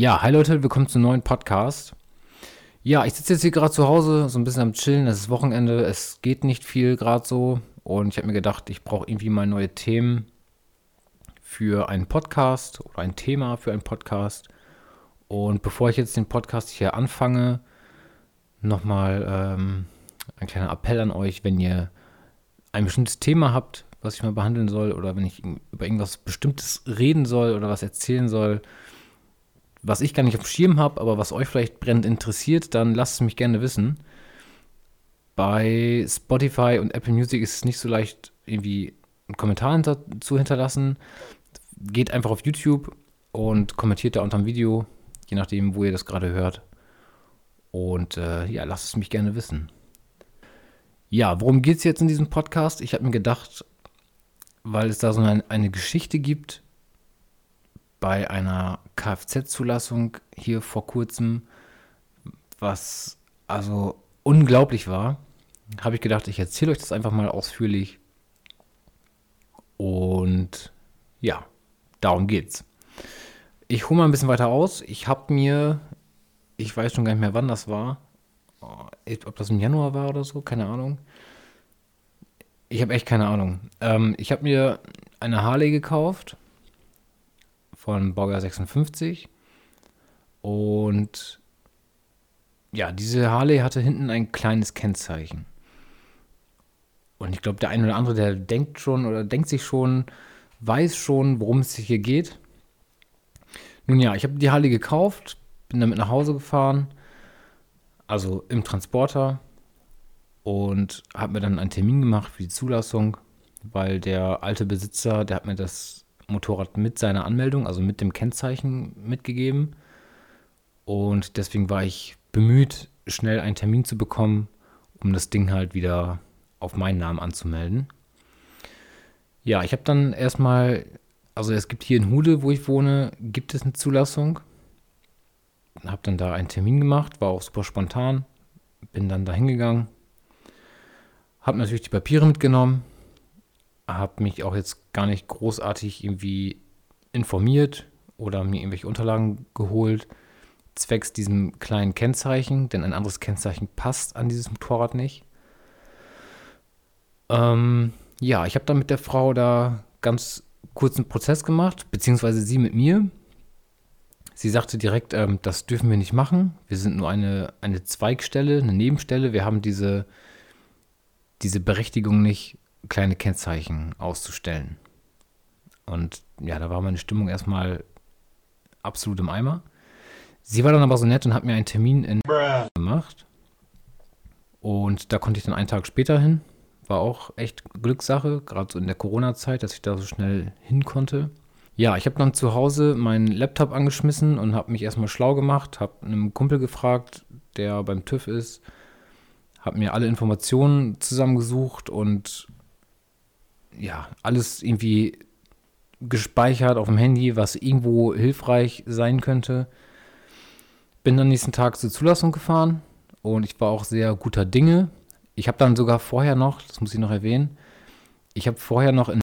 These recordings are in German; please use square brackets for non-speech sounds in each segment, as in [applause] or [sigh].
Ja, hi Leute, willkommen zum neuen Podcast. Ja, ich sitze jetzt hier gerade zu Hause, so ein bisschen am Chillen. Es ist Wochenende, es geht nicht viel gerade so. Und ich habe mir gedacht, ich brauche irgendwie mal neue Themen für einen Podcast oder ein Thema für einen Podcast. Und bevor ich jetzt den Podcast hier anfange, nochmal ähm, ein kleiner Appell an euch, wenn ihr ein bestimmtes Thema habt, was ich mal behandeln soll, oder wenn ich über irgendwas Bestimmtes reden soll oder was erzählen soll, was ich gar nicht auf dem Schirm habe, aber was euch vielleicht brennend interessiert, dann lasst es mich gerne wissen. Bei Spotify und Apple Music ist es nicht so leicht, irgendwie einen Kommentar hinter, zu hinterlassen. Geht einfach auf YouTube und kommentiert da unter dem Video, je nachdem, wo ihr das gerade hört. Und äh, ja, lasst es mich gerne wissen. Ja, worum geht es jetzt in diesem Podcast? Ich habe mir gedacht, weil es da so eine, eine Geschichte gibt bei einer Kfz-Zulassung hier vor kurzem, was also unglaublich war, habe ich gedacht, ich erzähle euch das einfach mal ausführlich. Und ja, darum geht's. Ich hole mal ein bisschen weiter aus. Ich habe mir, ich weiß schon gar nicht mehr, wann das war, ob das im Januar war oder so, keine Ahnung. Ich habe echt keine Ahnung. Ähm, ich habe mir eine Harley gekauft von Baujahr 56 und ja, diese Harley hatte hinten ein kleines Kennzeichen. Und ich glaube, der eine oder andere, der denkt schon oder denkt sich schon, weiß schon, worum es hier geht. Nun ja, ich habe die Harley gekauft, bin damit nach Hause gefahren also im Transporter und habe mir dann einen Termin gemacht für die Zulassung, weil der alte Besitzer, der hat mir das Motorrad mit seiner Anmeldung, also mit dem Kennzeichen mitgegeben. Und deswegen war ich bemüht, schnell einen Termin zu bekommen, um das Ding halt wieder auf meinen Namen anzumelden. Ja, ich habe dann erstmal, also es gibt hier in Hude, wo ich wohne, gibt es eine Zulassung habe dann da einen Termin gemacht, war auch super spontan, bin dann da hingegangen, habe natürlich die Papiere mitgenommen, habe mich auch jetzt gar nicht großartig irgendwie informiert oder mir irgendwelche Unterlagen geholt, zwecks diesem kleinen Kennzeichen, denn ein anderes Kennzeichen passt an dieses Motorrad nicht. Ähm, ja, ich habe dann mit der Frau da ganz kurzen Prozess gemacht, beziehungsweise sie mit mir. Sie sagte direkt, ähm, das dürfen wir nicht machen. Wir sind nur eine, eine Zweigstelle, eine Nebenstelle. Wir haben diese, diese Berechtigung nicht, kleine Kennzeichen auszustellen. Und ja, da war meine Stimmung erstmal absolut im Eimer. Sie war dann aber so nett und hat mir einen Termin in Bruh. gemacht. Und da konnte ich dann einen Tag später hin. War auch echt Glückssache, gerade so in der Corona-Zeit, dass ich da so schnell hin konnte. Ja, ich habe dann zu Hause meinen Laptop angeschmissen und habe mich erstmal schlau gemacht, habe einem Kumpel gefragt, der beim TÜV ist, habe mir alle Informationen zusammengesucht und ja, alles irgendwie gespeichert auf dem Handy, was irgendwo hilfreich sein könnte. Bin dann nächsten Tag zur Zulassung gefahren und ich war auch sehr guter Dinge. Ich habe dann sogar vorher noch, das muss ich noch erwähnen, ich habe vorher noch in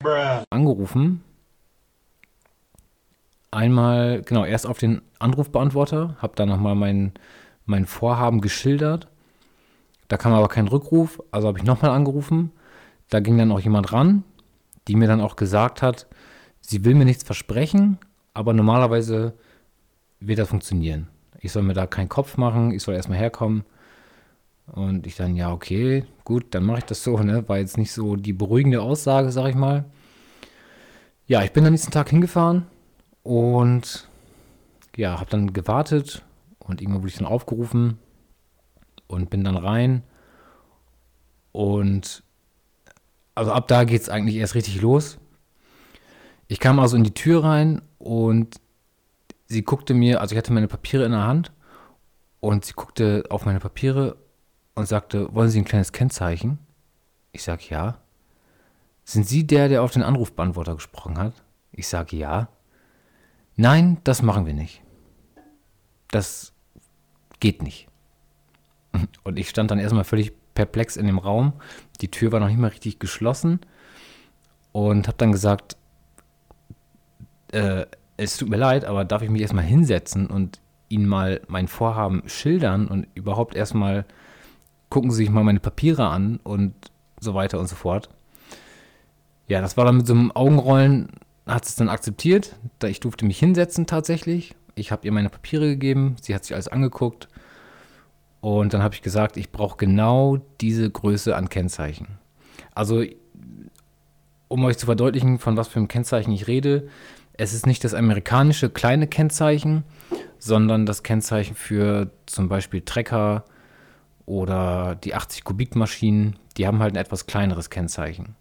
angerufen einmal, genau, erst auf den Anrufbeantworter, habe dann nochmal mein, mein Vorhaben geschildert. Da kam aber kein Rückruf, also habe ich nochmal angerufen. Da ging dann auch jemand ran, die mir dann auch gesagt hat, sie will mir nichts versprechen, aber normalerweise wird das funktionieren. Ich soll mir da keinen Kopf machen, ich soll erstmal herkommen. Und ich dann, ja, okay, gut, dann mache ich das so, ne? War jetzt nicht so die beruhigende Aussage, sag ich mal. Ja, ich bin am nächsten Tag hingefahren, und ja, habe dann gewartet und irgendwann wurde ich dann aufgerufen und bin dann rein. Und also ab da geht es eigentlich erst richtig los. Ich kam also in die Tür rein und sie guckte mir, also ich hatte meine Papiere in der Hand und sie guckte auf meine Papiere und sagte, wollen Sie ein kleines Kennzeichen? Ich sage ja. Sind Sie der, der auf den Anrufbeantworter gesprochen hat? Ich sage ja. Nein, das machen wir nicht. Das geht nicht. Und ich stand dann erstmal völlig perplex in dem Raum. Die Tür war noch nicht mal richtig geschlossen. Und habe dann gesagt, äh, es tut mir leid, aber darf ich mich erstmal hinsetzen und Ihnen mal mein Vorhaben schildern und überhaupt erstmal gucken Sie sich mal meine Papiere an und so weiter und so fort. Ja, das war dann mit so einem Augenrollen, hat es dann akzeptiert. Da ich durfte mich hinsetzen tatsächlich. Ich habe ihr meine Papiere gegeben, sie hat sich alles angeguckt. Und dann habe ich gesagt, ich brauche genau diese Größe an Kennzeichen. Also, um euch zu verdeutlichen, von was für einem Kennzeichen ich rede, es ist nicht das amerikanische kleine Kennzeichen, sondern das Kennzeichen für zum Beispiel Trecker oder die 80 Kubik Maschinen, die haben halt ein etwas kleineres Kennzeichen.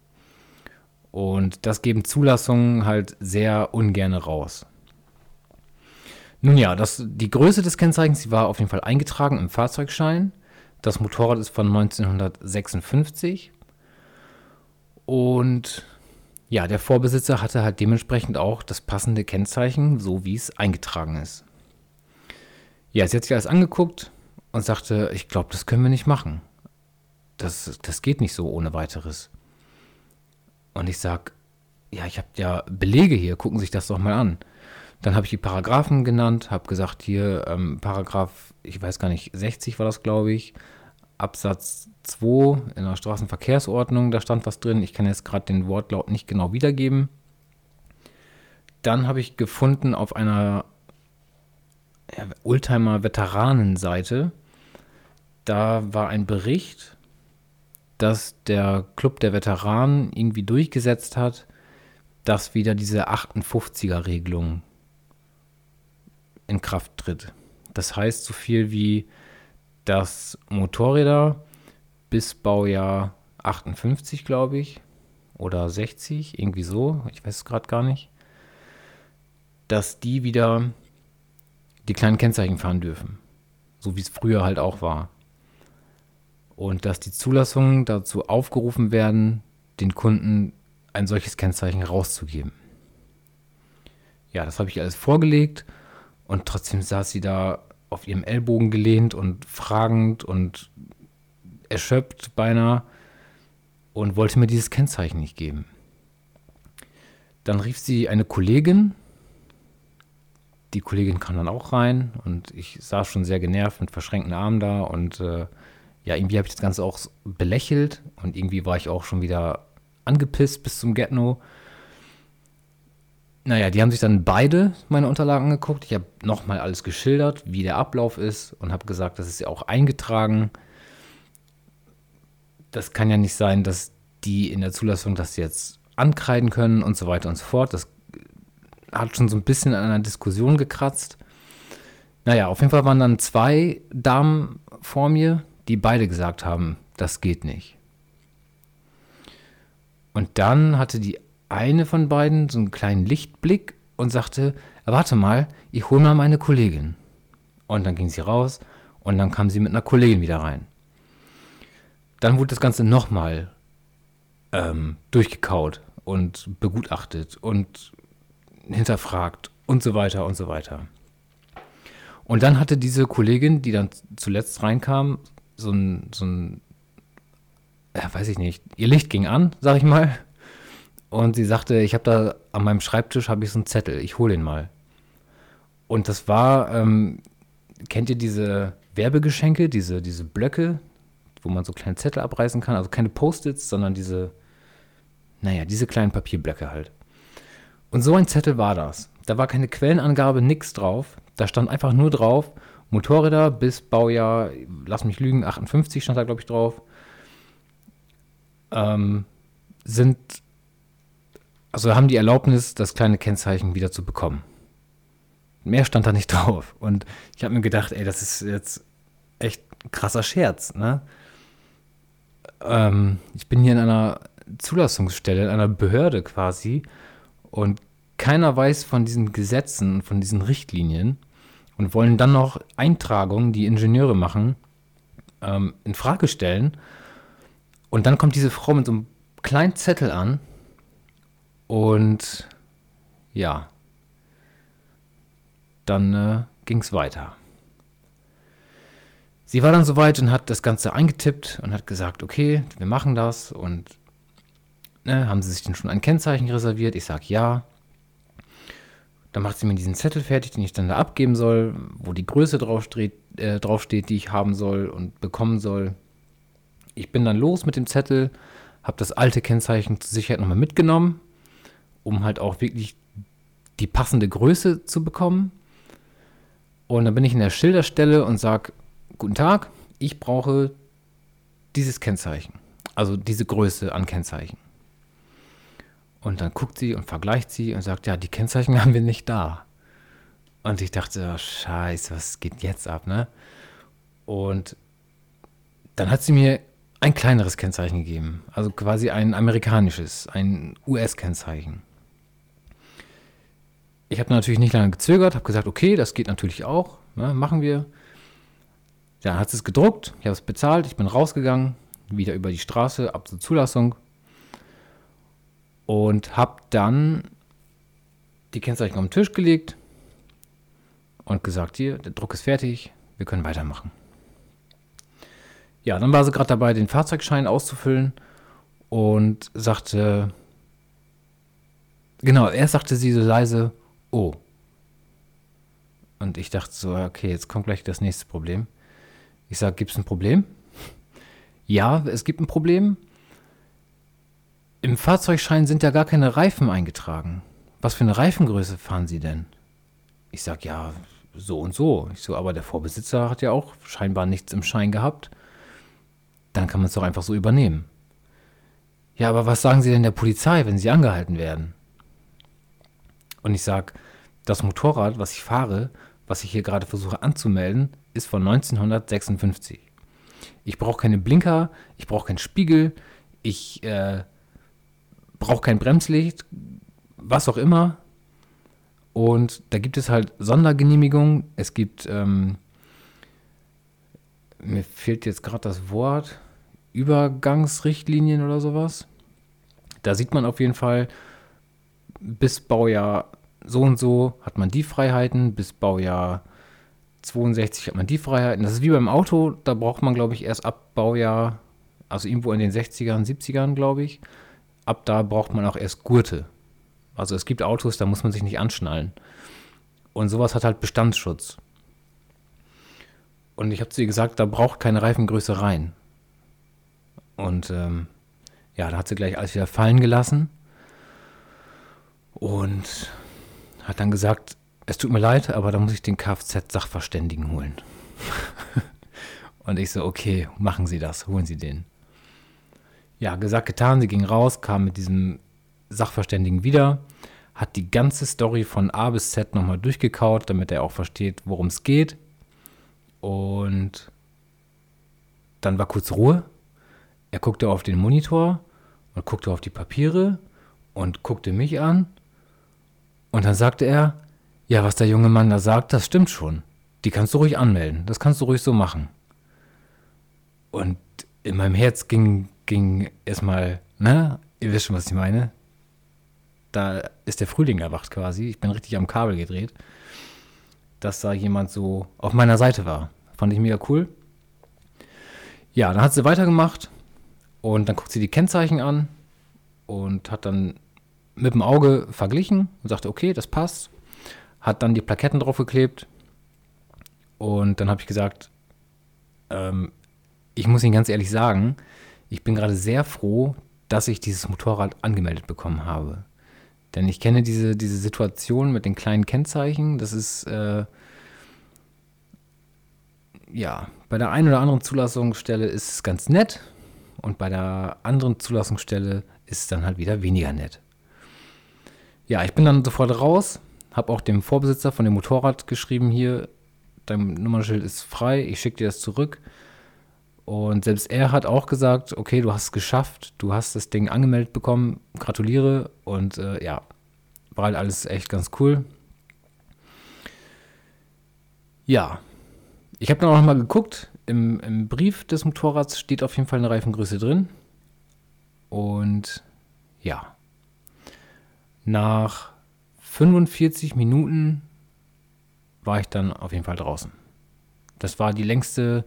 Und das geben Zulassungen halt sehr ungern raus. Nun ja, das, die Größe des Kennzeichens, die war auf jeden Fall eingetragen im Fahrzeugschein. Das Motorrad ist von 1956. Und ja, der Vorbesitzer hatte halt dementsprechend auch das passende Kennzeichen, so wie es eingetragen ist. Ja, sie hat sich alles angeguckt und sagte, ich glaube, das können wir nicht machen. Das, das geht nicht so ohne weiteres. Und ich sag, ja, ich habe ja Belege hier, gucken Sie sich das doch mal an. Dann habe ich die Paragraphen genannt, habe gesagt, hier ähm, Paragraph, ich weiß gar nicht, 60 war das, glaube ich, Absatz 2 in der Straßenverkehrsordnung, da stand was drin. Ich kann jetzt gerade den Wortlaut nicht genau wiedergeben. Dann habe ich gefunden auf einer ja, Oldtimer-Veteranenseite, da war ein Bericht dass der Club der Veteranen irgendwie durchgesetzt hat, dass wieder diese 58er-Regelung in Kraft tritt. Das heißt so viel wie, dass Motorräder bis Baujahr 58, glaube ich, oder 60, irgendwie so, ich weiß es gerade gar nicht, dass die wieder die kleinen Kennzeichen fahren dürfen. So wie es früher halt auch war und dass die Zulassungen dazu aufgerufen werden, den Kunden ein solches Kennzeichen rauszugeben. Ja, das habe ich alles vorgelegt und trotzdem saß sie da auf ihrem Ellbogen gelehnt und fragend und erschöpft beinahe und wollte mir dieses Kennzeichen nicht geben. Dann rief sie eine Kollegin. Die Kollegin kam dann auch rein und ich saß schon sehr genervt mit verschränkten Armen da und äh, ja, irgendwie habe ich das Ganze auch belächelt und irgendwie war ich auch schon wieder angepisst bis zum Get-No. Naja, die haben sich dann beide meine Unterlagen angeguckt. Ich habe nochmal alles geschildert, wie der Ablauf ist und habe gesagt, das ist ja auch eingetragen. Das kann ja nicht sein, dass die in der Zulassung das jetzt ankreiden können und so weiter und so fort. Das hat schon so ein bisschen an einer Diskussion gekratzt. Naja, auf jeden Fall waren dann zwei Damen vor mir, die beide gesagt haben, das geht nicht. Und dann hatte die eine von beiden so einen kleinen Lichtblick und sagte, warte mal, ich hole mal meine Kollegin. Und dann ging sie raus und dann kam sie mit einer Kollegin wieder rein. Dann wurde das Ganze nochmal ähm, durchgekaut und begutachtet und hinterfragt und so weiter und so weiter. Und dann hatte diese Kollegin, die dann zuletzt reinkam, so ein, so ein, ja, weiß ich nicht, ihr Licht ging an, sag ich mal. Und sie sagte, ich habe da an meinem Schreibtisch habe ich so einen Zettel, ich hole ihn mal. Und das war, ähm, kennt ihr diese Werbegeschenke, diese, diese Blöcke, wo man so kleine Zettel abreißen kann? Also keine Post-its, sondern diese, naja, diese kleinen Papierblöcke halt. Und so ein Zettel war das. Da war keine Quellenangabe, nichts drauf. Da stand einfach nur drauf, Motorräder bis Baujahr, lass mich lügen, 58 stand da, glaube ich, drauf, ähm, sind, also haben die Erlaubnis, das kleine Kennzeichen wieder zu bekommen. Mehr stand da nicht [laughs] drauf. Und ich habe mir gedacht, ey, das ist jetzt echt ein krasser Scherz, ne? Ähm, ich bin hier in einer Zulassungsstelle, in einer Behörde quasi und keiner weiß von diesen Gesetzen, von diesen Richtlinien und wollen dann noch Eintragungen, die Ingenieure machen, ähm, in Frage stellen. Und dann kommt diese Frau mit so einem kleinen Zettel an und ja, dann äh, ging es weiter. Sie war dann soweit und hat das Ganze eingetippt und hat gesagt, okay, wir machen das und ne, haben Sie sich denn schon ein Kennzeichen reserviert? Ich sage ja. Dann macht sie mir diesen Zettel fertig, den ich dann da abgeben soll, wo die Größe draufsteht, äh, draufsteht die ich haben soll und bekommen soll. Ich bin dann los mit dem Zettel, habe das alte Kennzeichen zur Sicherheit nochmal mitgenommen, um halt auch wirklich die passende Größe zu bekommen. Und dann bin ich in der Schilderstelle und sage, guten Tag, ich brauche dieses Kennzeichen, also diese Größe an Kennzeichen. Und dann guckt sie und vergleicht sie und sagt, ja, die Kennzeichen [laughs] haben wir nicht da. Und ich dachte, oh, scheiße, was geht jetzt ab, ne? Und dann hat sie mir ein kleineres Kennzeichen gegeben, also quasi ein amerikanisches, ein US-Kennzeichen. Ich habe natürlich nicht lange gezögert, habe gesagt, okay, das geht natürlich auch, ne, machen wir. Ja, hat es gedruckt, ich habe es bezahlt, ich bin rausgegangen, wieder über die Straße, ab zur Zulassung und habe dann die Kennzeichen auf den Tisch gelegt und gesagt, hier, der Druck ist fertig, wir können weitermachen. Ja, dann war sie gerade dabei, den Fahrzeugschein auszufüllen und sagte, genau, erst sagte sie so leise, oh. Und ich dachte so, okay, jetzt kommt gleich das nächste Problem. Ich sage, gibt es ein Problem? [laughs] ja, es gibt ein Problem. Im Fahrzeugschein sind ja gar keine Reifen eingetragen. Was für eine Reifengröße fahren Sie denn? Ich sage, ja, so und so. Ich so, aber der Vorbesitzer hat ja auch scheinbar nichts im Schein gehabt dann kann man es doch einfach so übernehmen. Ja, aber was sagen Sie denn der Polizei, wenn Sie angehalten werden? Und ich sage, das Motorrad, was ich fahre, was ich hier gerade versuche anzumelden, ist von 1956. Ich brauche keine Blinker, ich brauche keinen Spiegel, ich äh, brauche kein Bremslicht, was auch immer. Und da gibt es halt Sondergenehmigungen. Es gibt, ähm, mir fehlt jetzt gerade das Wort, Übergangsrichtlinien oder sowas. Da sieht man auf jeden Fall, bis Baujahr so und so hat man die Freiheiten, bis Baujahr 62 hat man die Freiheiten. Das ist wie beim Auto, da braucht man, glaube ich, erst ab Baujahr, also irgendwo in den 60ern, 70ern, glaube ich. Ab da braucht man auch erst Gurte. Also es gibt Autos, da muss man sich nicht anschnallen. Und sowas hat halt Bestandsschutz. Und ich habe zu ihr gesagt, da braucht keine Reifengröße rein. Und ähm, ja, da hat sie gleich alles wieder fallen gelassen und hat dann gesagt, es tut mir leid, aber da muss ich den Kfz-Sachverständigen holen. [laughs] und ich so, okay, machen Sie das, holen Sie den. Ja, gesagt, getan, sie ging raus, kam mit diesem Sachverständigen wieder, hat die ganze Story von A bis Z nochmal durchgekaut, damit er auch versteht, worum es geht. Und dann war kurz Ruhe er guckte auf den Monitor und guckte auf die Papiere und guckte mich an. Und dann sagte er, ja, was der junge Mann da sagt, das stimmt schon. Die kannst du ruhig anmelden. Das kannst du ruhig so machen. Und in meinem Herz ging, ging erstmal, ne, ihr wisst schon, was ich meine. Da ist der Frühling erwacht quasi. Ich bin richtig am Kabel gedreht. Dass da jemand so auf meiner Seite war. Fand ich mega cool. Ja, dann hat sie weitergemacht. Und dann guckt sie die Kennzeichen an und hat dann mit dem Auge verglichen und sagte, okay, das passt. Hat dann die Plaketten draufgeklebt. Und dann habe ich gesagt, ähm, ich muss Ihnen ganz ehrlich sagen, ich bin gerade sehr froh, dass ich dieses Motorrad angemeldet bekommen habe. Denn ich kenne diese, diese Situation mit den kleinen Kennzeichen. Das ist, äh, ja, bei der einen oder anderen Zulassungsstelle ist es ganz nett und bei der anderen Zulassungsstelle ist es dann halt wieder weniger nett. Ja, ich bin dann sofort raus, habe auch dem Vorbesitzer von dem Motorrad geschrieben, hier, dein Nummernschild ist frei, ich schicke dir das zurück. Und selbst er hat auch gesagt, okay, du hast es geschafft, du hast das Ding angemeldet bekommen, gratuliere. Und äh, ja, war halt alles echt ganz cool. Ja, ich habe dann auch noch mal geguckt, im, im Brief des Motorrads steht auf jeden Fall eine Reifengröße drin. Und ja, nach 45 Minuten war ich dann auf jeden Fall draußen. Das war die längste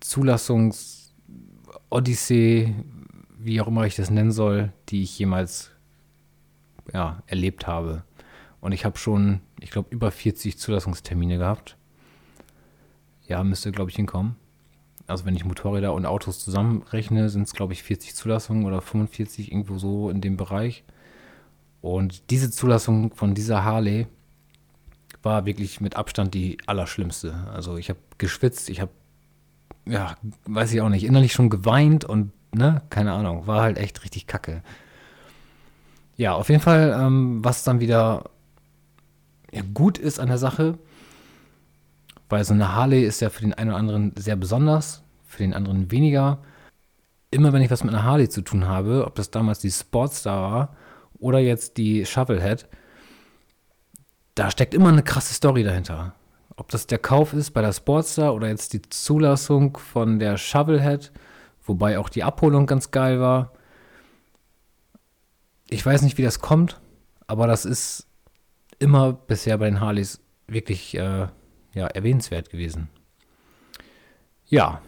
Zulassungs-Odyssee, wie auch immer ich das nennen soll, die ich jemals ja, erlebt habe. Und ich habe schon, ich glaube, über 40 Zulassungstermine gehabt. Ja, müsste, glaube ich, hinkommen. Also wenn ich Motorräder und Autos zusammenrechne, sind es, glaube ich, 40 Zulassungen oder 45, irgendwo so in dem Bereich. Und diese Zulassung von dieser Harley war wirklich mit Abstand die allerschlimmste. Also ich habe geschwitzt, ich habe, ja, weiß ich auch nicht, innerlich schon geweint und, ne, keine Ahnung, war halt echt richtig kacke. Ja, auf jeden Fall, ähm, was dann wieder ja, gut ist an der Sache, weil so eine Harley ist ja für den einen oder anderen sehr besonders, für den anderen weniger. Immer wenn ich was mit einer Harley zu tun habe, ob das damals die Sportstar war oder jetzt die Shovelhead, da steckt immer eine krasse Story dahinter. Ob das der Kauf ist bei der Sportstar oder jetzt die Zulassung von der Shovelhead, wobei auch die Abholung ganz geil war. Ich weiß nicht, wie das kommt, aber das ist immer bisher bei den Harleys wirklich äh, ja, erwähnenswert gewesen. Ja,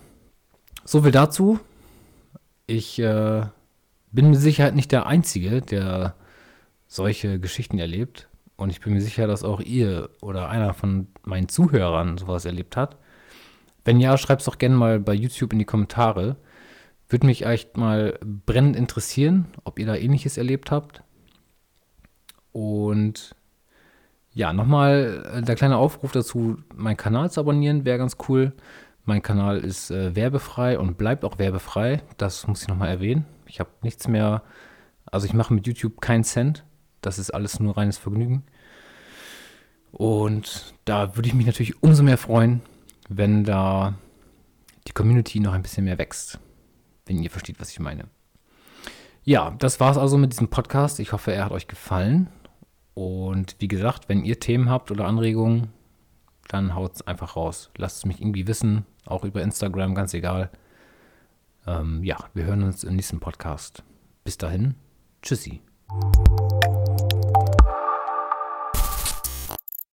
so viel dazu. Ich äh, bin mit Sicherheit nicht der Einzige, der solche Geschichten erlebt. Und ich bin mir sicher, dass auch ihr oder einer von meinen Zuhörern sowas erlebt hat. Wenn ja, schreibt es doch gerne mal bei YouTube in die Kommentare. Würde mich echt mal brennend interessieren, ob ihr da ähnliches erlebt habt. Und ja, nochmal äh, der kleine Aufruf dazu, meinen Kanal zu abonnieren, wäre ganz cool. Mein Kanal ist äh, werbefrei und bleibt auch werbefrei. Das muss ich nochmal erwähnen. Ich habe nichts mehr, also ich mache mit YouTube keinen Cent. Das ist alles nur reines Vergnügen. Und da würde ich mich natürlich umso mehr freuen, wenn da die Community noch ein bisschen mehr wächst. Wenn ihr versteht, was ich meine. Ja, das war es also mit diesem Podcast. Ich hoffe, er hat euch gefallen. Und wie gesagt, wenn ihr Themen habt oder Anregungen, dann haut es einfach raus. Lasst es mich irgendwie wissen, auch über Instagram, ganz egal. Ähm, ja, wir hören uns im nächsten Podcast. Bis dahin, tschüssi.